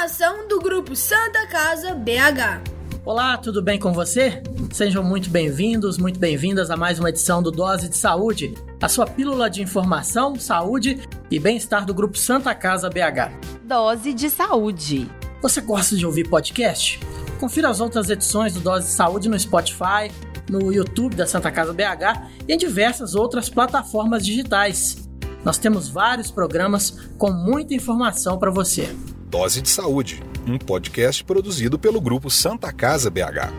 uma ação do Grupo Santa Casa BH. Olá, tudo bem com você? Sejam muito bem-vindos, muito bem-vindas a mais uma edição do Dose de Saúde, a sua pílula de informação, saúde e bem-estar do Grupo Santa Casa BH. Dose de Saúde. Você gosta de ouvir podcast? Confira as outras edições do Dose de Saúde no Spotify, no YouTube da Santa Casa BH e em diversas outras plataformas digitais. Nós temos vários programas com muita informação para você. Dose de Saúde, um podcast produzido pelo grupo Santa Casa BH.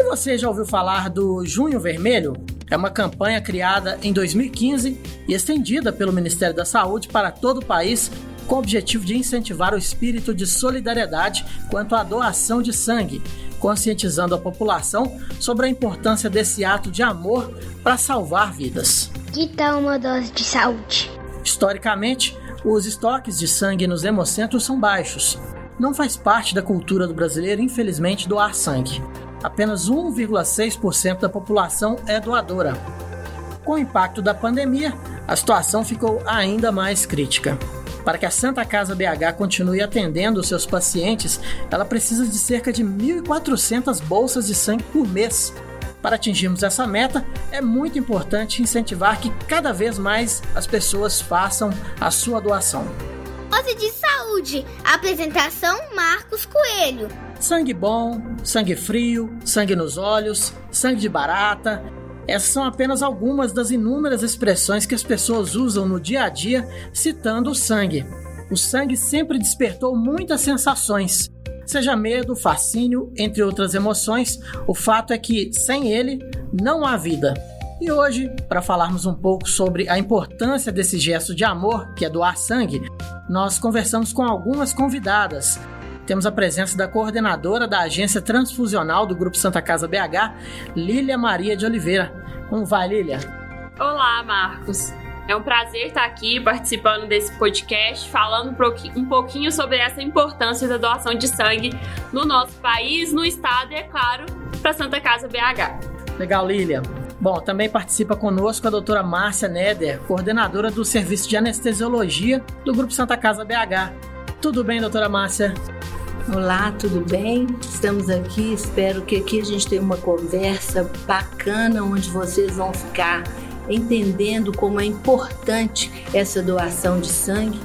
E você já ouviu falar do Junho Vermelho? É uma campanha criada em 2015 e estendida pelo Ministério da Saúde para todo o país com o objetivo de incentivar o espírito de solidariedade quanto à doação de sangue, conscientizando a população sobre a importância desse ato de amor para salvar vidas. Que tal uma dose de saúde? Historicamente, os estoques de sangue nos hemocentros são baixos. Não faz parte da cultura do brasileiro, infelizmente, doar sangue. Apenas 1,6% da população é doadora. Com o impacto da pandemia, a situação ficou ainda mais crítica. Para que a Santa Casa BH continue atendendo seus pacientes, ela precisa de cerca de 1.400 bolsas de sangue por mês. Para atingirmos essa meta, é muito importante incentivar que cada vez mais as pessoas façam a sua doação. Dose de saúde. Apresentação Marcos Coelho. Sangue bom, sangue frio, sangue nos olhos, sangue de barata. Essas são apenas algumas das inúmeras expressões que as pessoas usam no dia a dia citando o sangue. O sangue sempre despertou muitas sensações, seja medo, fascínio, entre outras emoções. O fato é que sem ele não há vida. E hoje, para falarmos um pouco sobre a importância desse gesto de amor, que é doar sangue, nós conversamos com algumas convidadas. Temos a presença da coordenadora da Agência Transfusional do Grupo Santa Casa BH, Lília Maria de Oliveira. Como vai, Lília? Olá, Marcos. É um prazer estar aqui participando desse podcast, falando um pouquinho sobre essa importância da doação de sangue no nosso país, no estado e, é claro, para Santa Casa BH. Legal, Lília. Bom, também participa conosco a doutora Márcia Neder, coordenadora do Serviço de Anestesiologia do Grupo Santa Casa BH. Tudo bem, doutora Márcia? Olá, tudo bem? Estamos aqui. Espero que aqui a gente tenha uma conversa bacana onde vocês vão ficar entendendo como é importante essa doação de sangue,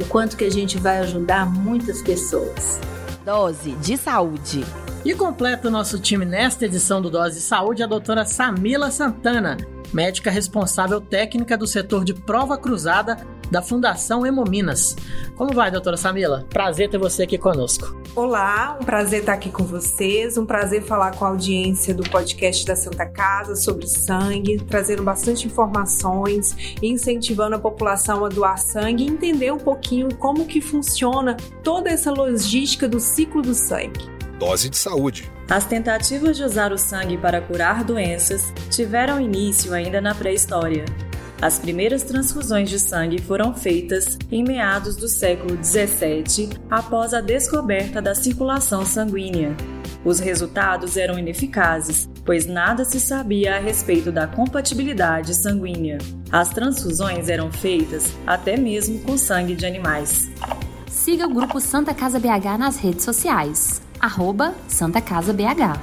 o quanto que a gente vai ajudar muitas pessoas. Dose de saúde. E completa o nosso time nesta edição do Dose de Saúde a doutora Samila Santana, médica responsável técnica do setor de prova cruzada da Fundação Hemominas. Como vai, doutora Samila? Prazer ter você aqui conosco. Olá, um prazer estar aqui com vocês, um prazer falar com a audiência do podcast da Santa Casa sobre sangue, trazendo bastante informações, incentivando a população a doar sangue e entender um pouquinho como que funciona toda essa logística do ciclo do sangue. Dose de saúde. As tentativas de usar o sangue para curar doenças tiveram início ainda na pré-história. As primeiras transfusões de sangue foram feitas em meados do século 17, após a descoberta da circulação sanguínea. Os resultados eram ineficazes, pois nada se sabia a respeito da compatibilidade sanguínea. As transfusões eram feitas até mesmo com sangue de animais. Siga o grupo Santa Casa BH nas redes sociais. Arroba Santa Casa BH.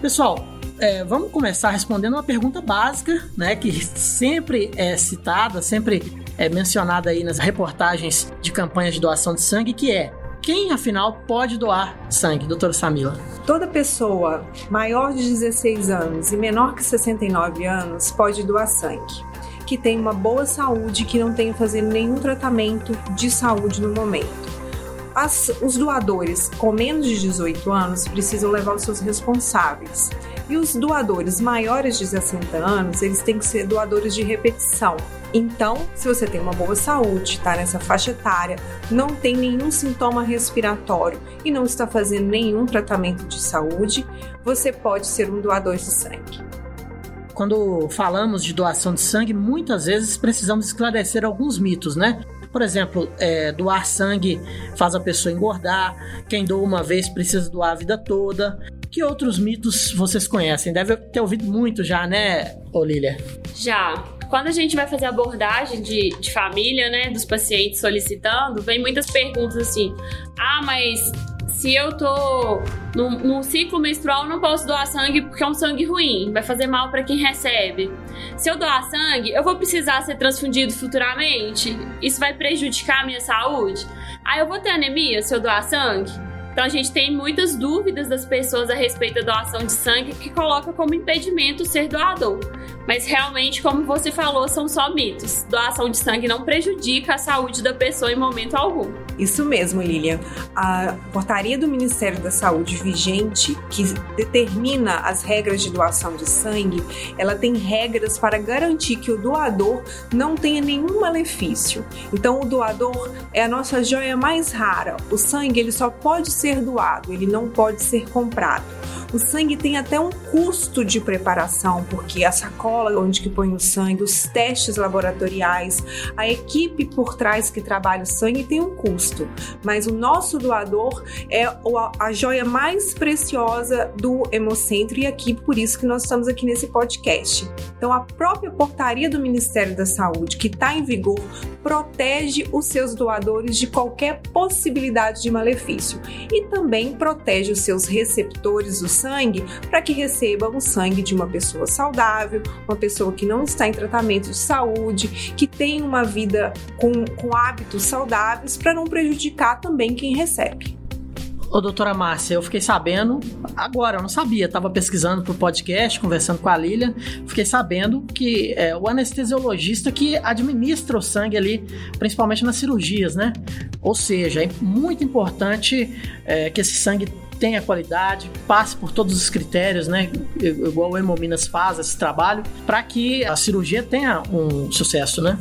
Pessoal, é, vamos começar respondendo uma pergunta básica, né, que sempre é citada, sempre é mencionada aí nas reportagens de campanhas de doação de sangue, que é quem afinal pode doar sangue, doutora Samila? Toda pessoa maior de 16 anos e menor que 69 anos pode doar sangue, que tem uma boa saúde, que não tem fazendo nenhum tratamento de saúde no momento. As, os doadores com menos de 18 anos precisam levar os seus responsáveis. E os doadores maiores de 60 anos, eles têm que ser doadores de repetição. Então, se você tem uma boa saúde, está nessa faixa etária, não tem nenhum sintoma respiratório e não está fazendo nenhum tratamento de saúde, você pode ser um doador de sangue. Quando falamos de doação de sangue, muitas vezes precisamos esclarecer alguns mitos, né? Por exemplo, é, doar sangue faz a pessoa engordar, quem doa uma vez precisa doar a vida toda. Que outros mitos vocês conhecem? Deve ter ouvido muito já, né, Olília? Já. Quando a gente vai fazer abordagem de, de família, né, dos pacientes solicitando, vem muitas perguntas assim: ah, mas se eu tô num, num ciclo menstrual, não posso doar sangue porque é um sangue ruim, vai fazer mal para quem recebe. Se eu doar sangue, eu vou precisar ser transfundido futuramente? Isso vai prejudicar a minha saúde? Aí eu vou ter anemia se eu doar sangue? Então a gente tem muitas dúvidas das pessoas a respeito da doação de sangue que coloca como impedimento ser doador. Mas realmente, como você falou, são só mitos. Doação de sangue não prejudica a saúde da pessoa em momento algum. Isso mesmo, Lilian. A portaria do Ministério da Saúde vigente, que determina as regras de doação de sangue, ela tem regras para garantir que o doador não tenha nenhum malefício. Então, o doador é a nossa joia mais rara. O sangue ele só pode ser doado, ele não pode ser comprado. O sangue tem até um custo de preparação, porque a sacola onde que põe o sangue, os testes laboratoriais, a equipe por trás que trabalha o sangue tem um custo. Mas o nosso doador é a joia mais preciosa do Hemocentro e aqui por isso que nós estamos aqui nesse podcast. Então a própria portaria do Ministério da Saúde que está em vigor protege os seus doadores de qualquer possibilidade de malefício e também protege os seus receptores do sangue para que recebam o sangue de uma pessoa saudável, uma pessoa que não está em tratamento de saúde, que tem uma vida com, com hábitos saudáveis para não prejudicar também quem recebe. Ô, doutora Márcia, eu fiquei sabendo, agora, eu não sabia, estava pesquisando para o podcast, conversando com a Lilian, fiquei sabendo que é o anestesiologista que administra o sangue ali, principalmente nas cirurgias, né? Ou seja, é muito importante é, que esse sangue tenha qualidade, passe por todos os critérios, né? Igual o Hemominas faz esse trabalho, para que a cirurgia tenha um sucesso, né?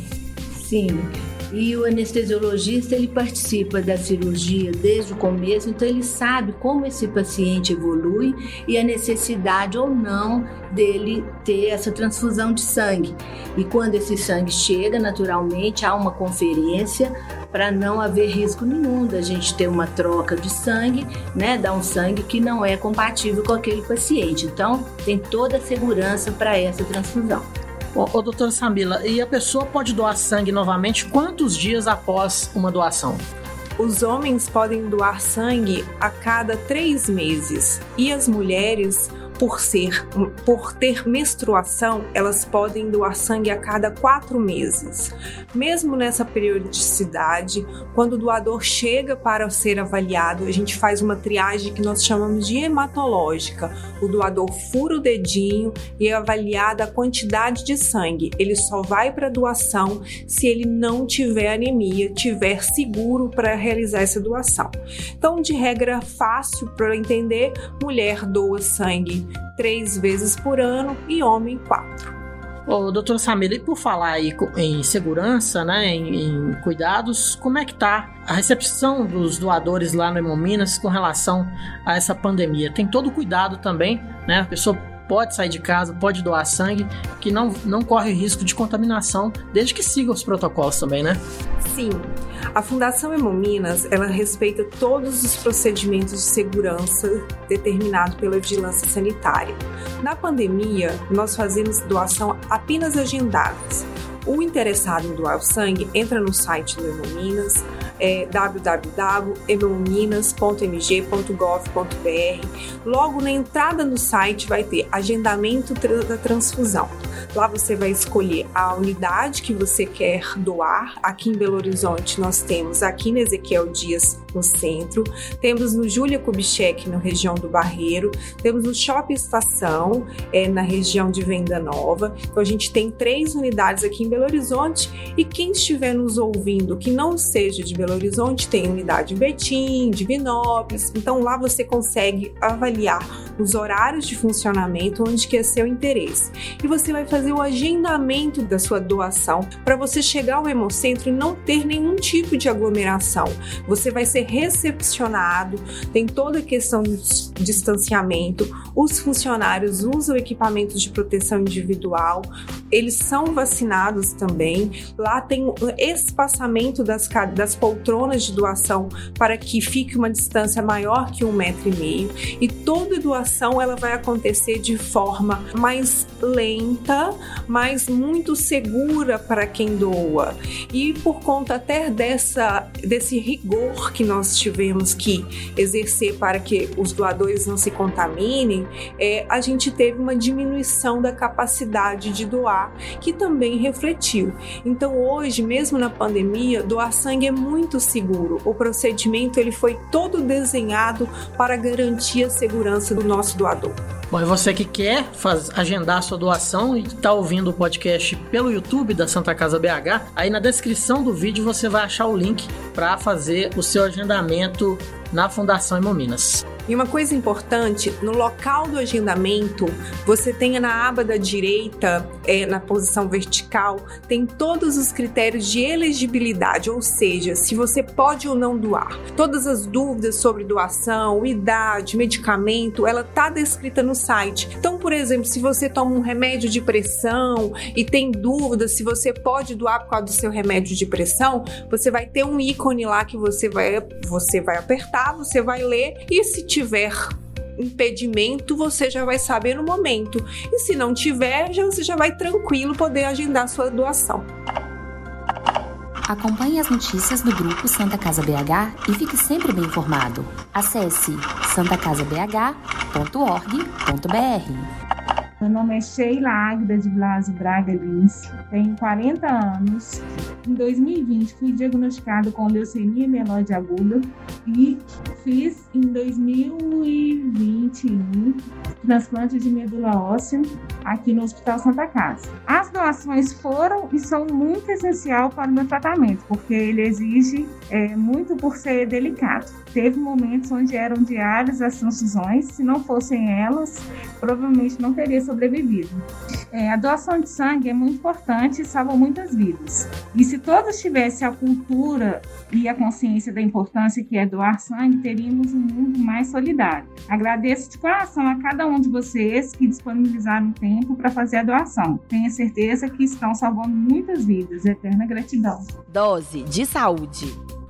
Sim. E o anestesiologista ele participa da cirurgia desde o começo, então ele sabe como esse paciente evolui e a necessidade ou não dele ter essa transfusão de sangue. E quando esse sangue chega, naturalmente há uma conferência para não haver risco nenhum da gente ter uma troca de sangue, né, dar um sangue que não é compatível com aquele paciente. Então, tem toda a segurança para essa transfusão. Ô, ô doutora Samila, e a pessoa pode doar sangue novamente quantos dias após uma doação? Os homens podem doar sangue a cada três meses e as mulheres por ser por ter menstruação, elas podem doar sangue a cada quatro meses. Mesmo nessa periodicidade, quando o doador chega para ser avaliado, a gente faz uma triagem que nós chamamos de hematológica. O doador fura o dedinho e é avaliada a quantidade de sangue. Ele só vai para doação se ele não tiver anemia, tiver seguro para realizar essa doação. Então, de regra fácil para entender, mulher doa sangue três vezes por ano e homem quatro. Ô, doutora Samira, e por falar aí em segurança, né, em, em, cuidados, como é que tá a recepção dos doadores lá no Hemominas com relação a essa pandemia? Tem todo o cuidado também, né? A pessoa pode sair de casa, pode doar sangue, que não, não corre risco de contaminação, desde que siga os protocolos também, né? Sim. A Fundação Hemominas, ela respeita todos os procedimentos de segurança determinados pela vigilância sanitária. Na pandemia, nós fazemos doação apenas agendadas. O interessado em doar o sangue entra no site do Hemominas, é www.hemominas.mg.gov.br. Logo na entrada no site vai ter agendamento da transfusão. Lá você vai escolher a unidade que você quer doar. Aqui em Belo Horizonte nós temos aqui na Ezequiel Dias no centro, temos no Júlia Kubitschek na região do Barreiro, temos no Shopping Estação é, na região de Venda Nova. Então a gente tem três unidades aqui em Belo Horizonte. E quem estiver nos ouvindo que não seja de Belo Horizonte tem unidade em Betim, Divinópolis. Então lá você consegue avaliar os horários de funcionamento onde que é seu interesse. E você vai fazer o agendamento da sua doação. Para você chegar ao hemocentro e não ter nenhum tipo de aglomeração. Você vai ser recepcionado, tem toda a questão do distanciamento, os funcionários usam equipamentos de proteção individual, eles são vacinados também. Lá tem espaçamento das, das poltronas de doação para que fique uma distância maior que um metro e meio. E toda doação ela vai acontecer de forma mais lenta, mas muito segura para quem doa. E por conta até desse rigor que nós tivemos que exercer para que os doadores não se contaminem, é, a gente teve uma diminuição da capacidade de doar, que também refletiu. Então hoje, mesmo na pandemia, doar sangue é muito seguro. O procedimento ele foi todo desenhado para garantir a segurança do nosso doador. Bom, e você que quer faz, agendar sua doação e está ouvindo o podcast pelo YouTube da Santa Casa BH, aí na descrição do vídeo você vai achar o link para fazer o seu agendamento na Fundação Hemominas. E uma coisa importante, no local do agendamento, você tem na aba da direita, é, na posição vertical, tem todos os critérios de elegibilidade, ou seja, se você pode ou não doar. Todas as dúvidas sobre doação, idade, medicamento, ela está descrita no site. Então, por exemplo, se você toma um remédio de pressão e tem dúvidas se você pode doar por causa do seu remédio de pressão, você vai ter um ícone lá que você vai, você vai apertar, você vai ler e se tiver impedimento, você já vai saber no momento. E se não tiver, já, você já vai tranquilo poder agendar sua doação. Acompanhe as notícias do grupo Santa Casa BH e fique sempre bem informado. Acesse santacasabh.org.br. Meu nome é Sheila Águida de Blasio Braga Lins, tenho 40 anos. Em 2020 fui diagnosticado com leucemia mieloide aguda e fiz em 2021 transplante de medula óssea aqui no Hospital Santa Casa. As doações foram e são muito essencial para o meu tratamento, porque ele exige é, muito por ser delicado. Teve momentos onde eram diárias as transfusões, se não fossem elas, provavelmente não teria sobrevivido. É, a doação de sangue é muito importante e salva muitas vidas. E se todos tivessem a cultura e a consciência da importância que é doar sangue, teríamos um mundo mais solidário. Agradeço de coração a cada um de vocês que disponibilizaram tempo para fazer a doação. Tenha certeza que estão salvando muitas vidas. Eterna gratidão. Dose de saúde.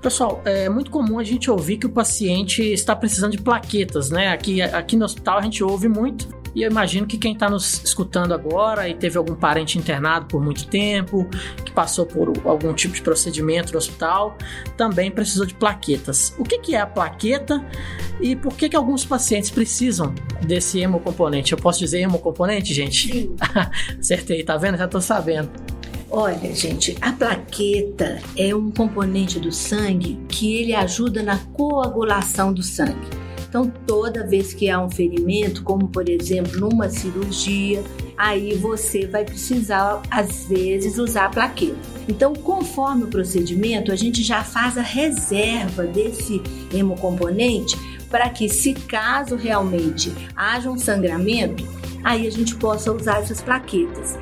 Pessoal, é muito comum a gente ouvir que o paciente está precisando de plaquetas, né? Aqui, aqui no hospital a gente ouve muito. E eu imagino que quem está nos escutando agora e teve algum parente internado por muito tempo, que passou por algum tipo de procedimento no hospital, também precisou de plaquetas. O que, que é a plaqueta e por que, que alguns pacientes precisam desse hemocomponente? Eu posso dizer hemocomponente, gente? Sim. Acertei, tá vendo? Já estou sabendo. Olha, gente, a plaqueta é um componente do sangue que ele ajuda na coagulação do sangue. Então, toda vez que há um ferimento, como por exemplo numa cirurgia, aí você vai precisar, às vezes, usar a plaqueta. Então, conforme o procedimento, a gente já faz a reserva desse hemocomponente para que, se caso realmente haja um sangramento, aí a gente possa usar essas plaquetas.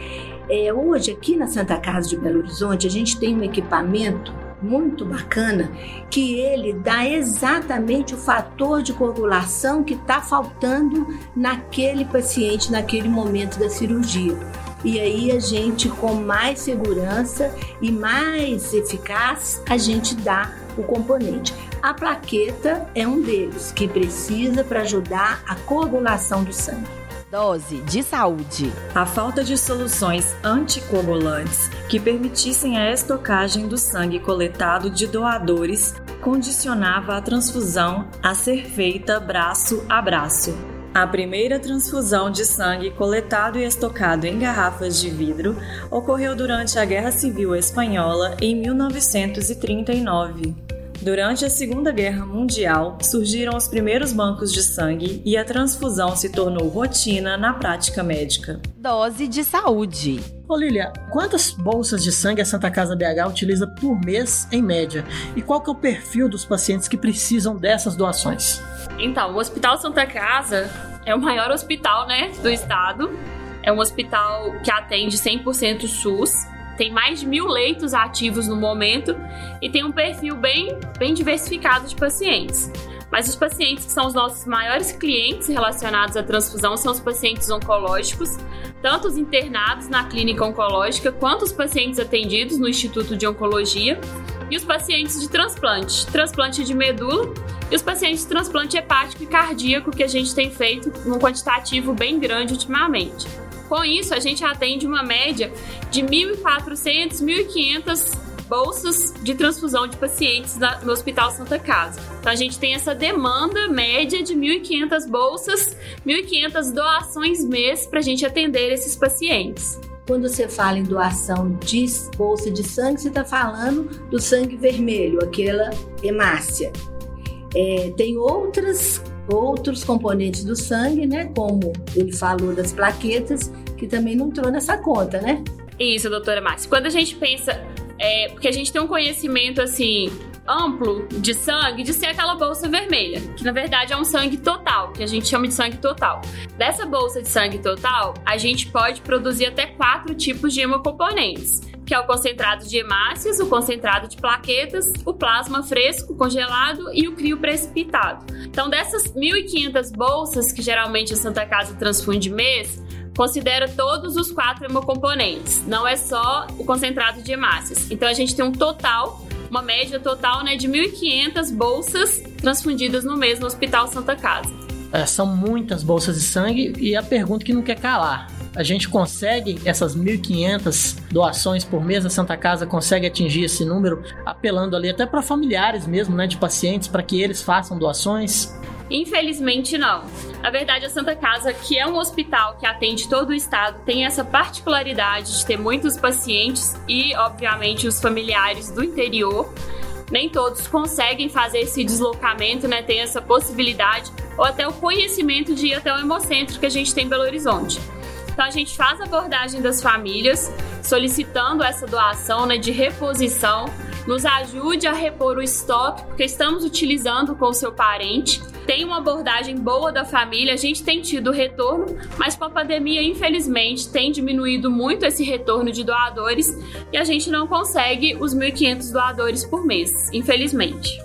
É, hoje, aqui na Santa Casa de Belo Horizonte, a gente tem um equipamento muito bacana que ele dá exatamente o fator de coagulação que está faltando naquele paciente, naquele momento da cirurgia. E aí a gente, com mais segurança e mais eficaz, a gente dá o componente. A plaqueta é um deles que precisa para ajudar a coagulação do sangue. Dose de saúde. A falta de soluções anticoagulantes que permitissem a estocagem do sangue coletado de doadores condicionava a transfusão a ser feita braço a braço. A primeira transfusão de sangue coletado e estocado em garrafas de vidro ocorreu durante a Guerra Civil Espanhola em 1939. Durante a Segunda Guerra Mundial, surgiram os primeiros bancos de sangue e a transfusão se tornou rotina na prática médica. Dose de saúde. Ô Lilia, quantas bolsas de sangue a Santa Casa BH utiliza por mês em média? E qual que é o perfil dos pacientes que precisam dessas doações? Então, o Hospital Santa Casa é o maior hospital, né, do estado. É um hospital que atende 100% SUS tem mais de mil leitos ativos no momento e tem um perfil bem, bem diversificado de pacientes. mas os pacientes que são os nossos maiores clientes relacionados à transfusão são os pacientes oncológicos, tanto os internados na clínica oncológica quanto os pacientes atendidos no Instituto de Oncologia e os pacientes de transplante, transplante de medula e os pacientes de transplante hepático e cardíaco que a gente tem feito num quantitativo bem grande ultimamente. Com isso, a gente atende uma média de 1.400, 1.500 bolsas de transfusão de pacientes no Hospital Santa Casa. Então a gente tem essa demanda média de 1.500 bolsas, 1.500 doações mês para a gente atender esses pacientes. Quando você fala em doação de bolsa de sangue, você está falando do sangue vermelho, aquela hemácia. É, tem outras outros componentes do sangue, né? Como ele falou das plaquetas, que também não entrou nessa conta, né? Isso, doutora Márcia. Quando a gente pensa é, porque a gente tem um conhecimento assim amplo de sangue de ser aquela bolsa vermelha, que na verdade é um sangue total, que a gente chama de sangue total. Dessa bolsa de sangue total, a gente pode produzir até quatro tipos de hemocomponentes, que é o concentrado de hemácias, o concentrado de plaquetas, o plasma fresco congelado e o crio precipitado. Então, dessas 1.500 bolsas que geralmente a Santa Casa transfunde mês, considera todos os quatro hemocomponentes, não é só o concentrado de hemácias. Então a gente tem um total, uma média total né, de 1.500 bolsas transfundidas no mês no Hospital Santa Casa. É, são muitas bolsas de sangue e a pergunta que não quer calar. A gente consegue essas 1.500 doações por mês, a Santa Casa consegue atingir esse número, apelando ali até para familiares mesmo, né, de pacientes, para que eles façam doações? Infelizmente, não. Na verdade, a Santa Casa, que é um hospital que atende todo o estado, tem essa particularidade de ter muitos pacientes e, obviamente, os familiares do interior. Nem todos conseguem fazer esse deslocamento, né? Tem essa possibilidade, ou até o conhecimento de ir até o hemocentro que a gente tem em Belo Horizonte. Então a gente faz a abordagem das famílias, solicitando essa doação né, de reposição, nos ajude a repor o estoque, porque estamos utilizando com o seu parente tem uma abordagem boa da família, a gente tem tido retorno, mas com a pandemia, infelizmente, tem diminuído muito esse retorno de doadores e a gente não consegue os 1.500 doadores por mês, infelizmente.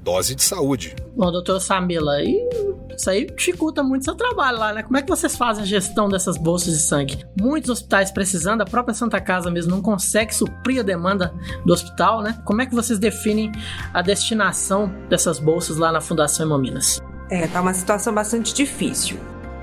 Dose de saúde. Bom, doutora Samila, e isso aí dificulta muito seu trabalho lá, né? Como é que vocês fazem a gestão dessas bolsas de sangue? Muitos hospitais precisando, a própria Santa Casa mesmo não consegue suprir a demanda do hospital, né? Como é que vocês definem a destinação dessas bolsas lá na Fundação Hemominas? É, tá uma situação bastante difícil.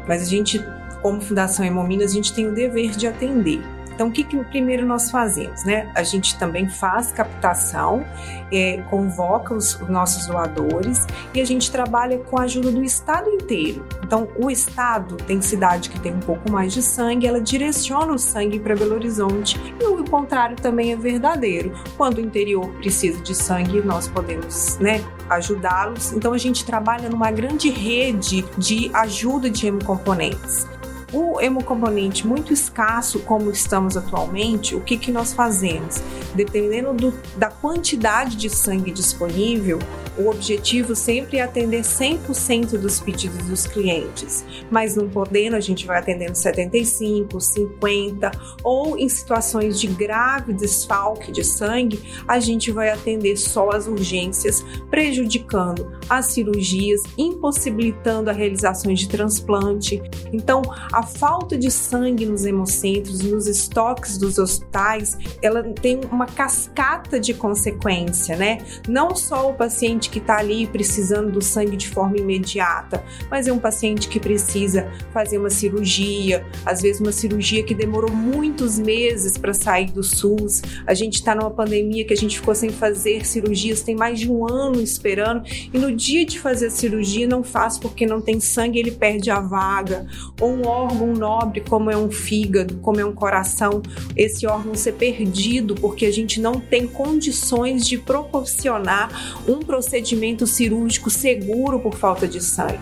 Mas a gente, como Fundação Hemominas, a gente tem o dever de atender. Então, o que, que primeiro nós fazemos? Né? A gente também faz captação, é, convoca os, os nossos doadores e a gente trabalha com a ajuda do Estado inteiro. Então, o Estado tem cidade que tem um pouco mais de sangue, ela direciona o sangue para Belo Horizonte e o contrário também é verdadeiro. Quando o interior precisa de sangue, nós podemos né, ajudá-los. Então, a gente trabalha numa grande rede de ajuda de hemocomponentes o hemocomponente muito escasso, como estamos atualmente, o que, que nós fazemos? Dependendo do, da quantidade de sangue disponível, o objetivo sempre é atender 100% dos pedidos dos clientes, mas não podendo, a gente vai atendendo 75, 50 ou em situações de grave desfalque de sangue, a gente vai atender só as urgências, prejudicando as cirurgias, impossibilitando a realização de transplante. Então, a falta de sangue nos hemocentros, nos estoques dos hospitais, ela tem uma cascata de consequência, né? Não só o paciente que está ali precisando do sangue de forma imediata, mas é um paciente que precisa fazer uma cirurgia, às vezes uma cirurgia que demorou muitos meses para sair do SUS. A gente está numa pandemia que a gente ficou sem fazer cirurgias, tem mais de um ano esperando, e no dia de fazer a cirurgia não faz porque não tem sangue, ele perde a vaga. Ou um nobre, como é um fígado, como é um coração, esse órgão ser perdido porque a gente não tem condições de proporcionar um procedimento procedimento cirúrgico seguro por falta de sangue.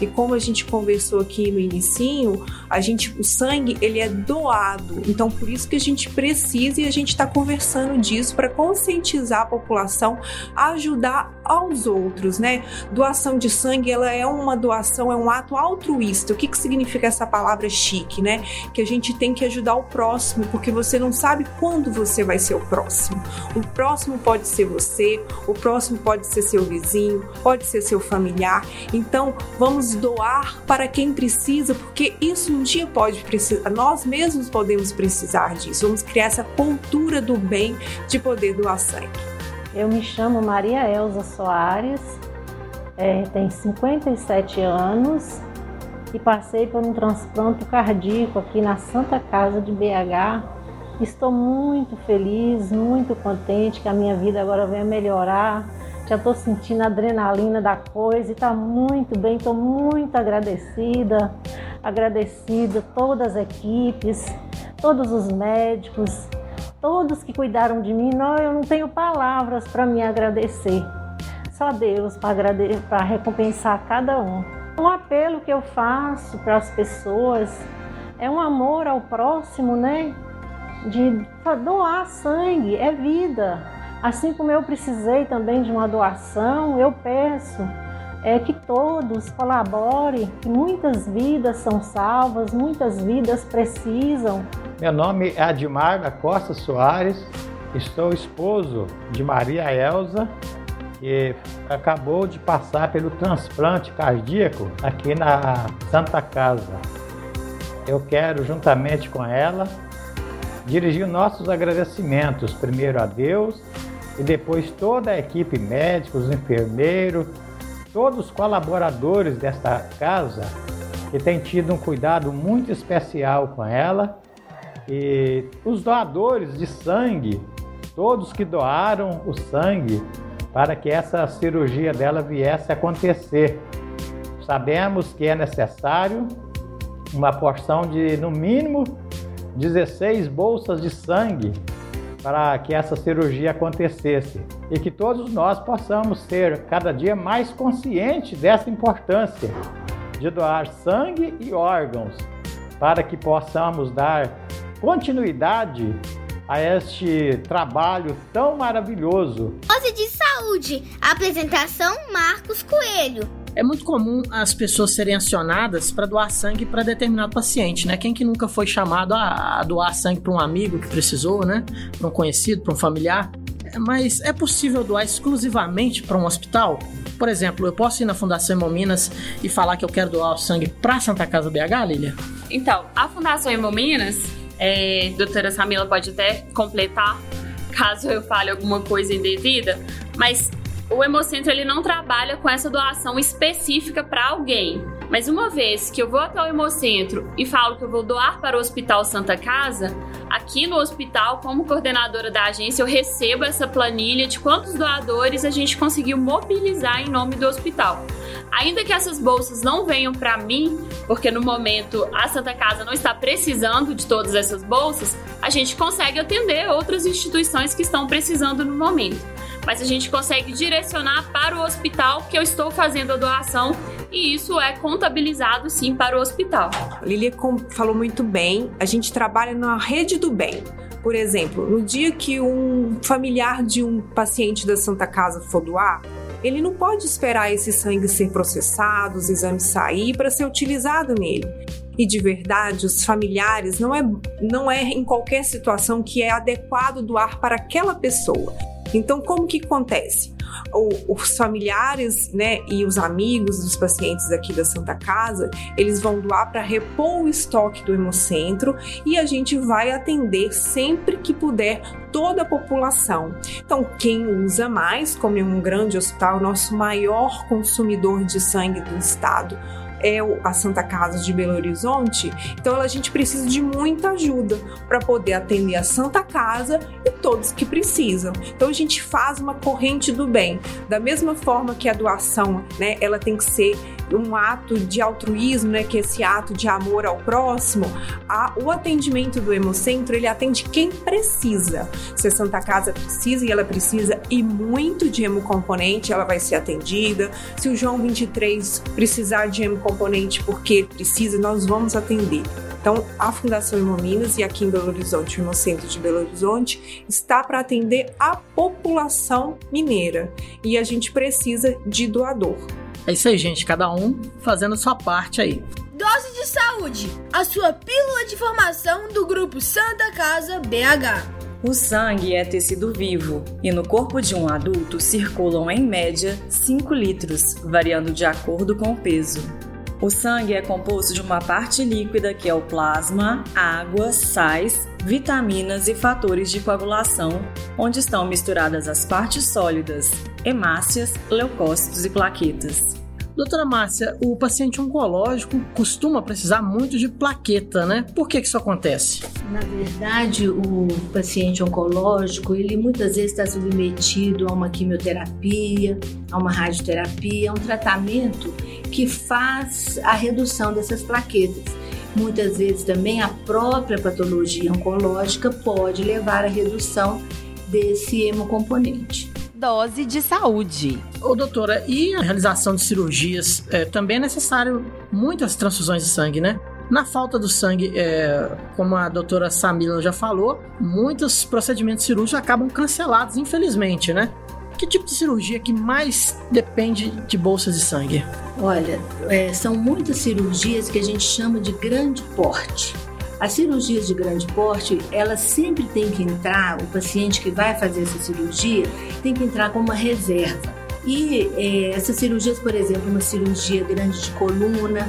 E como a gente conversou aqui no inicinho, a gente, o sangue ele é doado. Então por isso que a gente precisa e a gente está conversando disso para conscientizar a população, a ajudar aos outros, né? Doação de sangue ela é uma doação, é um ato altruísta. O que, que significa essa palavra? Palavra chique, né? Que a gente tem que ajudar o próximo, porque você não sabe quando você vai ser o próximo. O próximo pode ser você, o próximo pode ser seu vizinho, pode ser seu familiar. Então, vamos doar para quem precisa, porque isso um dia pode precisar, nós mesmos podemos precisar disso. Vamos criar essa cultura do bem de poder doar sangue. Eu me chamo Maria Elza Soares, é, tenho 57 anos e passei por um transplante cardíaco aqui na Santa Casa de BH. Estou muito feliz, muito contente que a minha vida agora venha melhorar. Já estou sentindo a adrenalina da coisa e está muito bem, estou muito agradecida, agradecida todas as equipes, todos os médicos, todos que cuidaram de mim. Não, eu não tenho palavras para me agradecer. Só Deus para recompensar cada um. Um apelo que eu faço para as pessoas é um amor ao próximo, né? De doar sangue, é vida. Assim como eu precisei também de uma doação, eu peço é que todos colaborem, que muitas vidas são salvas, muitas vidas precisam. Meu nome é Admar da Costa Soares, estou esposo de Maria Elza, que acabou de passar pelo transplante cardíaco aqui na Santa Casa. Eu quero, juntamente com ela, dirigir nossos agradecimentos primeiro a Deus e depois toda a equipe médica, os enfermeiros, todos os colaboradores desta casa que têm tido um cuidado muito especial com ela e os doadores de sangue, todos que doaram o sangue para que essa cirurgia dela viesse a acontecer. Sabemos que é necessário uma porção de, no mínimo, 16 bolsas de sangue para que essa cirurgia acontecesse e que todos nós possamos ser cada dia mais conscientes dessa importância de doar sangue e órgãos para que possamos dar continuidade a este trabalho tão maravilhoso. Dose de saúde. Apresentação Marcos Coelho. É muito comum as pessoas serem acionadas para doar sangue para determinado paciente, né? Quem que nunca foi chamado a, doar sangue para um amigo que precisou, né? Para um conhecido, para um familiar. Mas é possível doar exclusivamente para um hospital? Por exemplo, eu posso ir na Fundação Hemominas e falar que eu quero doar o sangue para Santa Casa BH, Lilia? Então, a Fundação Hemominas é, doutora Samila pode até completar, caso eu fale alguma coisa indevida, mas o Hemocentro ele não trabalha com essa doação específica para alguém. Mas uma vez que eu vou até o Hemocentro e falo que eu vou doar para o Hospital Santa Casa, aqui no hospital, como coordenadora da agência, eu recebo essa planilha de quantos doadores a gente conseguiu mobilizar em nome do hospital. Ainda que essas bolsas não venham para mim, porque no momento a Santa Casa não está precisando de todas essas bolsas, a gente consegue atender outras instituições que estão precisando no momento. Mas a gente consegue direcionar para o hospital que eu estou fazendo a doação e isso é contabilizado sim para o hospital. Lilia falou muito bem, a gente trabalha na rede do bem. Por exemplo, no dia que um familiar de um paciente da Santa Casa for doar, ele não pode esperar esse sangue ser processado, os exames sair para ser utilizado nele. E de verdade, os familiares não é, não é em qualquer situação que é adequado doar para aquela pessoa. Então, como que acontece? O, os familiares né, e os amigos dos pacientes aqui da Santa Casa, eles vão doar para repor o estoque do Hemocentro e a gente vai atender sempre que puder toda a população. Então, quem usa mais, como é um grande hospital, nosso maior consumidor de sangue do estado, é a Santa Casa de Belo Horizonte, então a gente precisa de muita ajuda para poder atender a Santa Casa e todos que precisam. Então a gente faz uma corrente do bem, da mesma forma que a doação, né, ela tem que ser um ato de altruísmo, né, que é esse ato de amor ao próximo, a, o atendimento do Hemocentro, ele atende quem precisa. Se a Santa Casa precisa e ela precisa e muito de hemocomponente, ela vai ser atendida. Se o João 23 precisar de hemocomponente porque precisa, nós vamos atender. Então, a Fundação Hemominas e aqui em Belo Horizonte, o Hemocentro de Belo Horizonte, está para atender a população mineira e a gente precisa de doador. É isso aí, gente. Cada um fazendo a sua parte aí. Dose Dose de Saúde, a sua pílula de formação do Grupo Santa Casa BH. O sangue é tecido vivo e no corpo de um adulto circulam em média 5 litros, variando de acordo com o peso. O sangue é composto de uma parte líquida que é o plasma, água, sais, vitaminas e fatores de coagulação, onde estão misturadas as partes sólidas, hemácias, leucócitos e plaquetas. Doutora Márcia, o paciente oncológico costuma precisar muito de plaqueta, né? Por que, que isso acontece? Na verdade, o paciente oncológico, ele muitas vezes está submetido a uma quimioterapia, a uma radioterapia, a um tratamento que faz a redução dessas plaquetas. Muitas vezes também a própria patologia oncológica pode levar à redução desse hemocomponente dose de saúde. Ô, doutora, e a realização de cirurgias é, também é necessário muitas transfusões de sangue, né? Na falta do sangue, é, como a doutora Samila já falou, muitos procedimentos cirúrgicos acabam cancelados, infelizmente, né? Que tipo de cirurgia que mais depende de bolsas de sangue? Olha, é, são muitas cirurgias que a gente chama de grande porte. As cirurgias de grande porte, elas sempre tem que entrar, o paciente que vai fazer essa cirurgia tem que entrar com uma reserva. E é, essas cirurgias, por exemplo, uma cirurgia grande de coluna,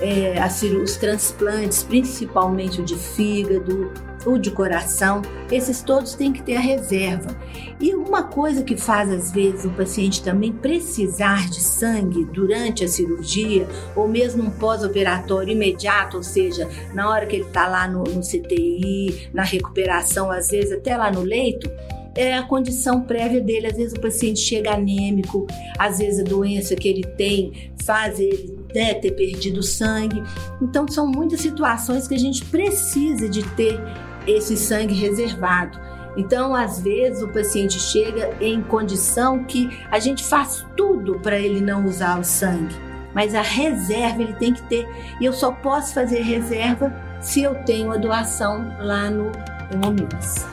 é, os transplantes, principalmente o de fígado, o de coração, esses todos têm que ter a reserva. E uma coisa que faz às vezes o paciente também precisar de sangue durante a cirurgia, ou mesmo um pós-operatório imediato, ou seja, na hora que ele está lá no, no CTI, na recuperação, às vezes até lá no leito, é a condição prévia dele. Às vezes o paciente chega anêmico, às vezes a doença que ele tem faz ele né, ter perdido sangue. Então são muitas situações que a gente precisa de ter esse sangue reservado. Então, às vezes, o paciente chega em condição que a gente faz tudo para ele não usar o sangue, mas a reserva ele tem que ter. E eu só posso fazer reserva se eu tenho a doação lá no Hemominas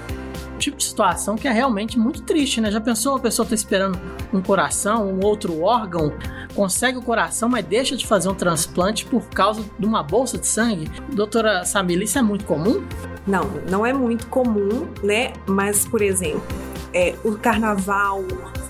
tipo de situação que é realmente muito triste, né? Já pensou a pessoa tá esperando um coração, um outro órgão, consegue o coração, mas deixa de fazer um transplante por causa de uma bolsa de sangue? Doutora Samila, isso é muito comum? Não, não é muito comum, né? Mas, por exemplo, é, o carnaval,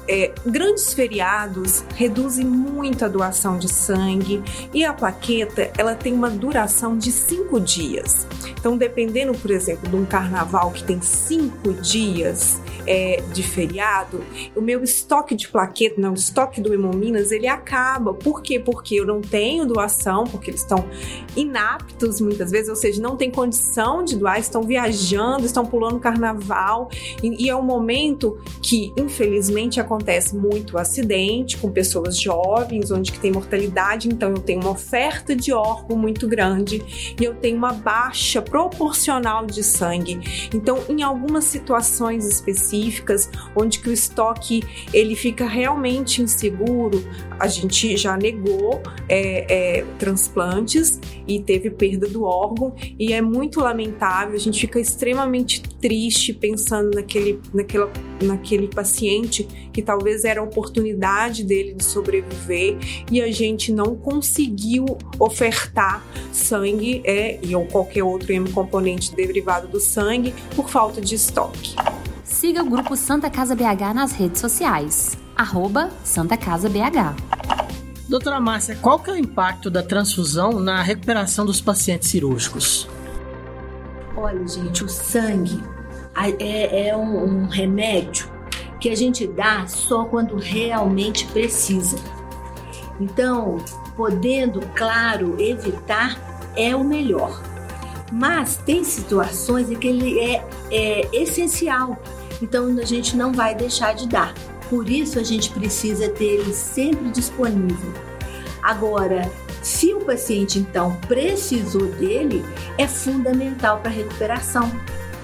é, grandes feriados reduzem muito a doação de sangue e a plaqueta ela tem uma duração de cinco dias. Então, dependendo, por exemplo, de um carnaval que tem cinco dias é, de feriado, o meu estoque de plaqueta, não, o estoque do Hemominas, ele acaba. Por quê? Porque eu não tenho doação, porque eles estão inaptos muitas vezes, ou seja, não tem condição de doar, estão viajando, estão pulando carnaval e, e é um momento que, infelizmente, acontece muito acidente com pessoas jovens, onde que tem mortalidade, então eu tenho uma oferta de órgão muito grande e eu tenho uma baixa proporcional de sangue. Então, em algumas situações específicas, onde que o estoque ele fica realmente inseguro, a gente já negou é, é, transplantes e teve perda do órgão e é muito lamentável. A gente fica extremamente triste pensando naquele, naquela, naquele paciente que talvez era a oportunidade dele de sobreviver e a gente não conseguiu ofertar sangue é, e ou qualquer outro hemocomponente derivado do sangue por falta de estoque. Siga o grupo Santa Casa BH nas redes sociais. Arroba Santa Casa BH. Doutora Márcia, qual que é o impacto da transfusão na recuperação dos pacientes cirúrgicos? Olha, gente, o sangue é, é um, um remédio que a gente dá só quando realmente precisa. Então, podendo, claro, evitar é o melhor. Mas tem situações em que ele é, é essencial, então a gente não vai deixar de dar. Por isso a gente precisa ter ele sempre disponível. Agora, se o paciente então precisou dele, é fundamental para a recuperação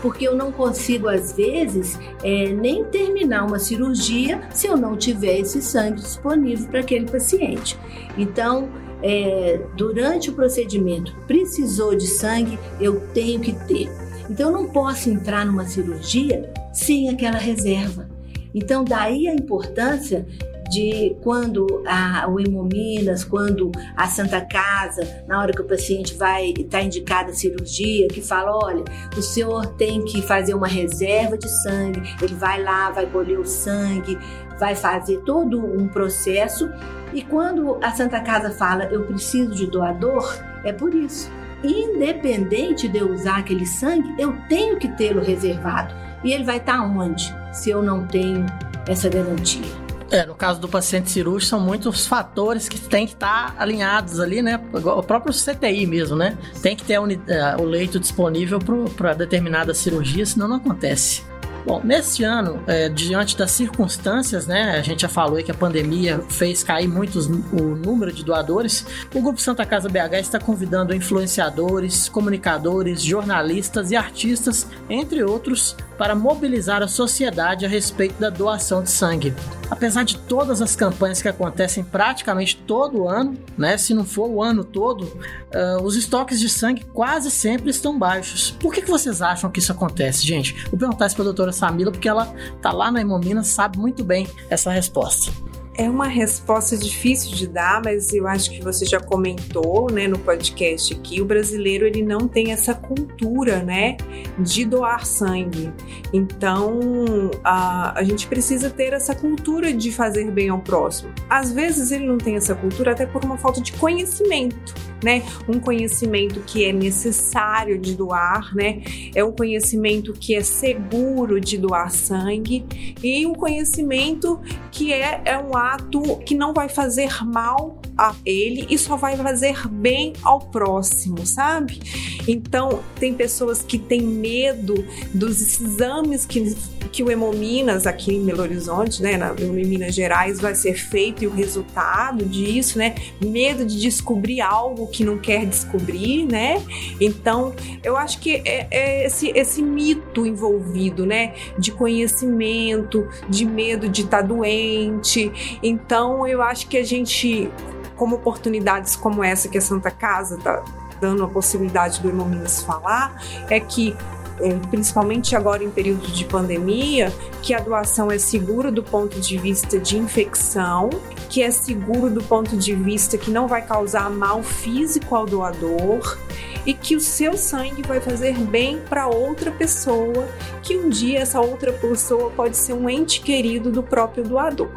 porque eu não consigo, às vezes, é, nem terminar uma cirurgia se eu não tiver esse sangue disponível para aquele paciente. Então, é, durante o procedimento, precisou de sangue, eu tenho que ter. Então, eu não posso entrar numa cirurgia sem aquela reserva. Então, daí a importância de quando a, o Hemominas, quando a Santa Casa, na hora que o paciente vai estar tá indicada a cirurgia, que fala, olha, o senhor tem que fazer uma reserva de sangue, ele vai lá, vai colher o sangue, vai fazer todo um processo. E quando a Santa Casa fala, eu preciso de doador, é por isso. Independente de eu usar aquele sangue, eu tenho que tê-lo reservado. E ele vai estar onde se eu não tenho essa garantia? É, no caso do paciente cirúrgico, são muitos fatores que têm que estar alinhados ali, né? O próprio CTI mesmo, né? Tem que ter é, o leito disponível para determinada cirurgia, senão não acontece. Bom, neste ano, é, diante das circunstâncias, né, a gente já falou que a pandemia fez cair muito o número de doadores, o Grupo Santa Casa BH está convidando influenciadores, comunicadores, jornalistas e artistas, entre outros, para mobilizar a sociedade a respeito da doação de sangue. Apesar de todas as campanhas que acontecem praticamente todo ano, né, se não for o ano todo, uh, os estoques de sangue quase sempre estão baixos. Por que, que vocês acham que isso acontece, gente? Vou perguntar isso para a doutora Samila, porque ela tá lá na Hemomina, sabe muito bem essa resposta. É uma resposta difícil de dar, mas eu acho que você já comentou, né, no podcast aqui, o brasileiro ele não tem essa cultura, né, de doar sangue. Então, a, a gente precisa ter essa cultura de fazer bem ao próximo. Às vezes ele não tem essa cultura até por uma falta de conhecimento né? Um conhecimento que é necessário de doar, né? É um conhecimento que é seguro de doar sangue e um conhecimento que é, é um ato que não vai fazer mal a ele e só vai fazer bem ao próximo, sabe? Então, tem pessoas que têm medo dos exames que, que o Hemominas aqui em Belo Horizonte, né, na, em Minas Gerais, vai ser feito e o resultado disso, né? Medo de descobrir algo que não quer descobrir, né? Então, eu acho que é, é esse, esse mito envolvido, né? De conhecimento, de medo de estar tá doente. Então, eu acho que a gente como oportunidades como essa que a Santa Casa está dando a possibilidade do Irmão Minas falar, é que é, principalmente agora em período de pandemia, que a doação é segura do ponto de vista de infecção, que é seguro do ponto de vista que não vai causar mal físico ao doador e que o seu sangue vai fazer bem para outra pessoa, que um dia essa outra pessoa pode ser um ente querido do próprio doador.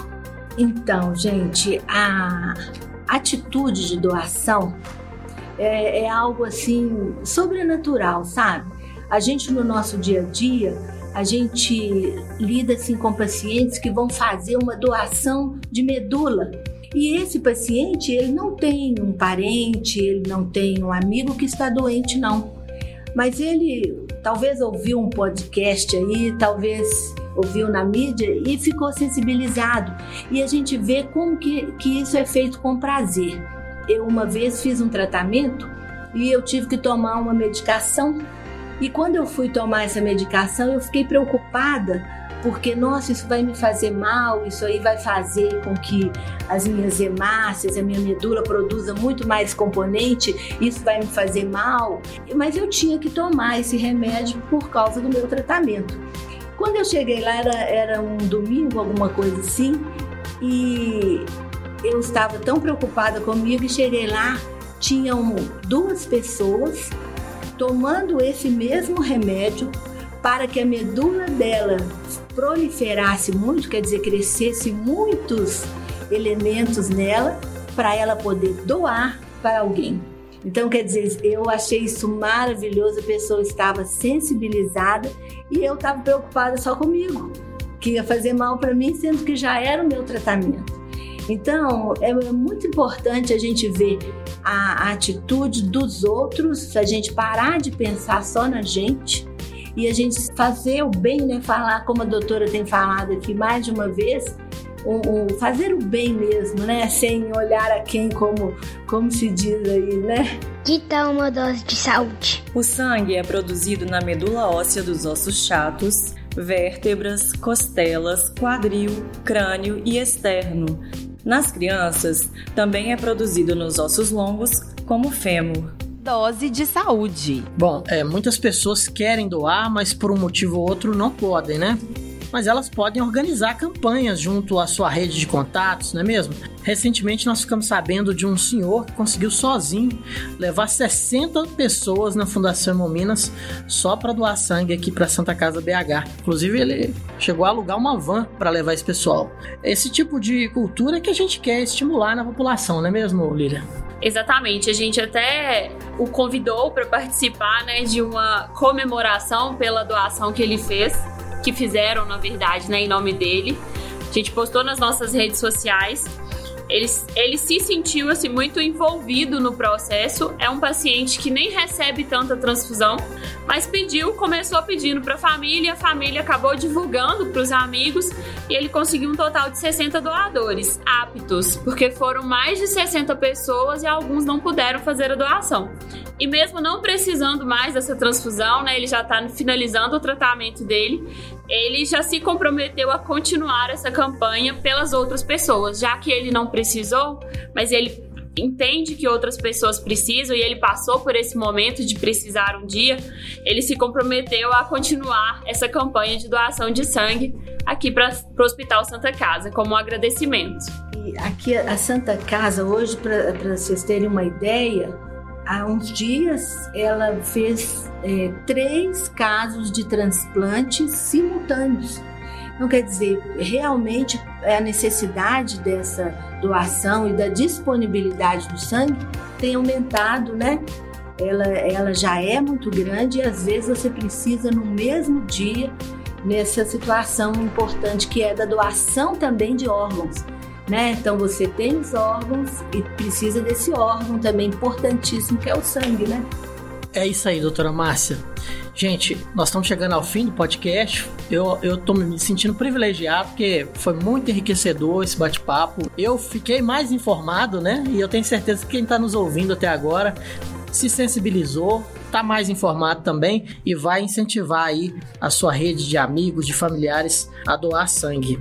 Então, gente, a atitude de doação é, é algo assim sobrenatural, sabe? A gente no nosso dia a dia, a gente lida assim com pacientes que vão fazer uma doação de medula. E esse paciente, ele não tem um parente, ele não tem um amigo que está doente, não. Mas ele talvez ouviu um podcast aí, talvez ouviu na mídia e ficou sensibilizado. E a gente vê como que, que isso é feito com prazer. Eu uma vez fiz um tratamento e eu tive que tomar uma medicação. E quando eu fui tomar essa medicação, eu fiquei preocupada porque, nossa, isso vai me fazer mal, isso aí vai fazer com que as minhas hemácias, a minha medula produza muito mais componente, isso vai me fazer mal. Mas eu tinha que tomar esse remédio por causa do meu tratamento. Quando eu cheguei lá, era, era um domingo, alguma coisa assim, e eu estava tão preocupada comigo e cheguei lá, tinham duas pessoas tomando esse mesmo remédio para que a medula dela proliferasse muito, quer dizer, crescesse muitos elementos nela para ela poder doar para alguém. Então, quer dizer, eu achei isso maravilhoso, a pessoa estava sensibilizada e eu estava preocupada só comigo, que ia fazer mal para mim, sendo que já era o meu tratamento. Então, é muito importante a gente ver a, a atitude dos outros, a gente parar de pensar só na gente e a gente fazer o bem, né? Falar como a doutora tem falado aqui mais de uma vez, um, um, fazer o bem mesmo, né? Sem olhar a quem, como, como se diz aí, né? Que tal uma dose de saúde? O sangue é produzido na medula óssea dos ossos chatos, vértebras, costelas, quadril, crânio e externo. Nas crianças, também é produzido nos ossos longos, como fêmur dose de saúde. Bom, é, muitas pessoas querem doar, mas por um motivo ou outro não podem, né? Mas elas podem organizar campanhas junto à sua rede de contatos, não é mesmo? Recentemente nós ficamos sabendo de um senhor que conseguiu sozinho levar 60 pessoas na Fundação Hemominas só para doar sangue aqui para Santa Casa BH. Inclusive ele chegou a alugar uma van para levar esse pessoal. Esse tipo de cultura que a gente quer estimular na população, não é mesmo, Lília? Exatamente, a gente até o convidou para participar né, de uma comemoração pela doação que ele fez, que fizeram, na verdade, né, em nome dele. A gente postou nas nossas redes sociais. Ele, ele se sentiu assim muito envolvido no processo. É um paciente que nem recebe tanta transfusão, mas pediu, começou pedindo para a família, a família acabou divulgando para os amigos e ele conseguiu um total de 60 doadores aptos, porque foram mais de 60 pessoas e alguns não puderam fazer a doação. E mesmo não precisando mais dessa transfusão, né, ele já está finalizando o tratamento dele, ele já se comprometeu a continuar essa campanha pelas outras pessoas, já que ele não precisou, mas ele entende que outras pessoas precisam e ele passou por esse momento de precisar um dia, ele se comprometeu a continuar essa campanha de doação de sangue aqui para o Hospital Santa Casa, como um agradecimento. E aqui a Santa Casa, hoje, para vocês terem uma ideia, há uns dias ela fez é, três casos de transplantes simultâneos. Não quer dizer, realmente a necessidade dessa doação e da disponibilidade do sangue tem aumentado, né? Ela, ela já é muito grande e às vezes você precisa no mesmo dia nessa situação importante que é da doação também de órgãos. Né? Então você tem os órgãos e precisa desse órgão também importantíssimo que é o sangue, né? É isso aí, doutora Márcia. Gente, nós estamos chegando ao fim do podcast. Eu, eu me sentindo privilegiado porque foi muito enriquecedor esse bate-papo. Eu fiquei mais informado, né? E eu tenho certeza que quem está nos ouvindo até agora se sensibilizou, tá mais informado também e vai incentivar aí a sua rede de amigos, de familiares a doar sangue.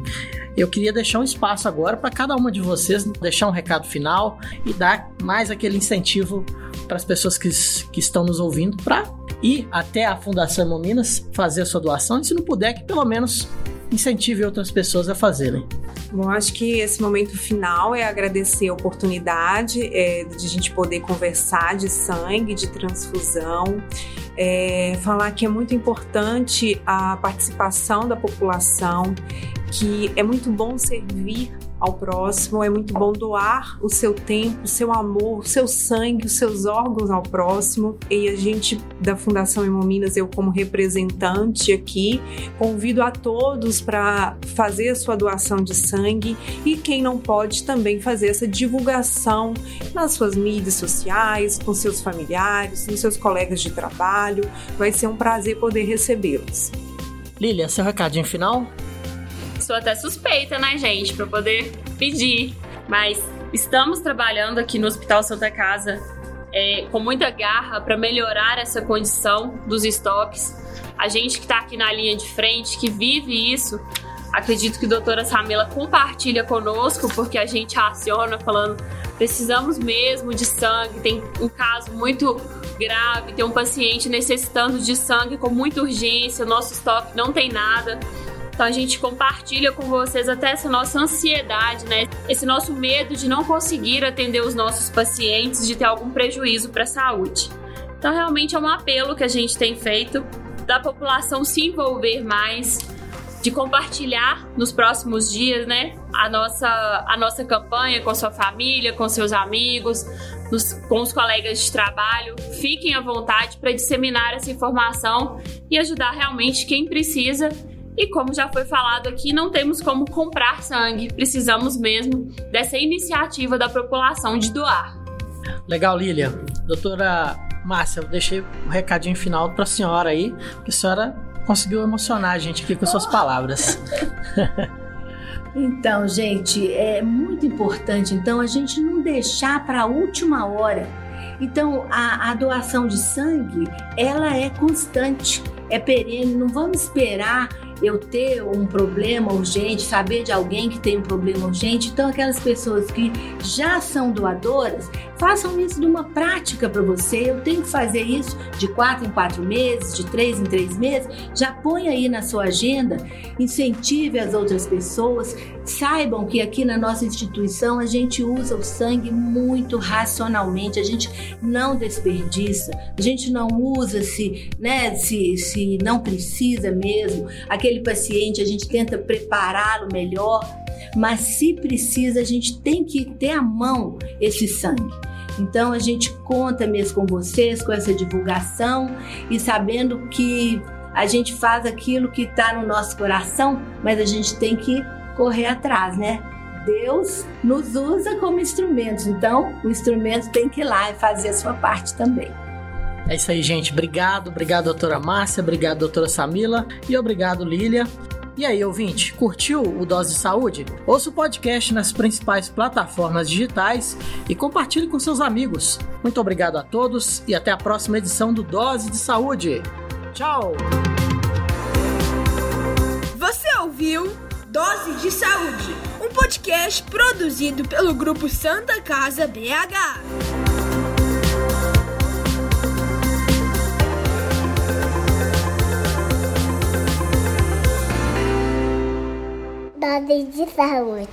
Eu queria deixar um espaço agora para cada uma de vocês deixar um recado final e dar mais aquele incentivo para as pessoas que, que estão nos ouvindo para ir até a Fundação Hemominas fazer a sua doação e se não puder que pelo menos incentive outras pessoas a fazerem. Bom, acho que esse momento final é agradecer a oportunidade é, de a gente poder conversar de sangue, de transfusão, é, falar que é muito importante a participação da população, que é muito bom servir ao próximo, é muito bom doar o seu tempo, o seu amor, o seu sangue, os seus órgãos ao próximo. E a gente da Fundação Hemominas, eu como representante aqui, convido a todos para fazer a sua doação de sangue e quem não pode também fazer essa divulgação nas suas mídias sociais, com seus familiares, com seus colegas de trabalho. Vai ser um prazer poder recebê-los. Lilia, seu recadinho final? Sou até suspeita, né, gente, para poder pedir. Mas estamos trabalhando aqui no Hospital Santa Casa é, com muita garra para melhorar essa condição dos estoques. A gente que está aqui na linha de frente, que vive isso, acredito que a doutora Samila compartilha conosco, porque a gente aciona falando: precisamos mesmo de sangue, tem um caso muito grave, tem um paciente necessitando de sangue com muita urgência, nosso estoque não tem nada. Então a gente compartilha com vocês até essa nossa ansiedade, né? Esse nosso medo de não conseguir atender os nossos pacientes, de ter algum prejuízo para a saúde. Então realmente é um apelo que a gente tem feito da população se envolver mais, de compartilhar nos próximos dias, né, a nossa, a nossa campanha com sua família, com seus amigos, nos, com os colegas de trabalho. Fiquem à vontade para disseminar essa informação e ajudar realmente quem precisa e como já foi falado aqui, não temos como comprar sangue, precisamos mesmo dessa iniciativa da população de doar. Legal, Lilian. Doutora Márcia, eu deixei um recadinho final para a senhora aí, que a senhora conseguiu emocionar a gente aqui com suas palavras. então, gente, é muito importante então a gente não deixar para a última hora. Então, a, a doação de sangue, ela é constante, é perene, não vamos esperar eu ter um problema urgente, saber de alguém que tem um problema urgente. Então, aquelas pessoas que já são doadoras, façam isso de uma prática para você. Eu tenho que fazer isso de quatro em quatro meses, de três em três meses. Já põe aí na sua agenda, incentive as outras pessoas. Saibam que aqui na nossa instituição a gente usa o sangue muito racionalmente, a gente não desperdiça, a gente não usa se, né, se, se não precisa mesmo. Aquele paciente a gente tenta prepará-lo melhor, mas se precisa, a gente tem que ter à mão esse sangue. Então a gente conta mesmo com vocês, com essa divulgação e sabendo que a gente faz aquilo que está no nosso coração, mas a gente tem que correr atrás, né? Deus nos usa como instrumentos, então o instrumento tem que ir lá e fazer a sua parte também. É isso aí, gente. Obrigado, obrigado, doutora Márcia, obrigado, doutora Samila e obrigado, Lília. E aí, ouvinte, curtiu o Dose de Saúde? Ouça o podcast nas principais plataformas digitais e compartilhe com seus amigos. Muito obrigado a todos e até a próxima edição do Dose de Saúde. Tchau! Você ouviu Dose de Saúde, um podcast produzido pelo Grupo Santa Casa BH. dificuldades de saúde.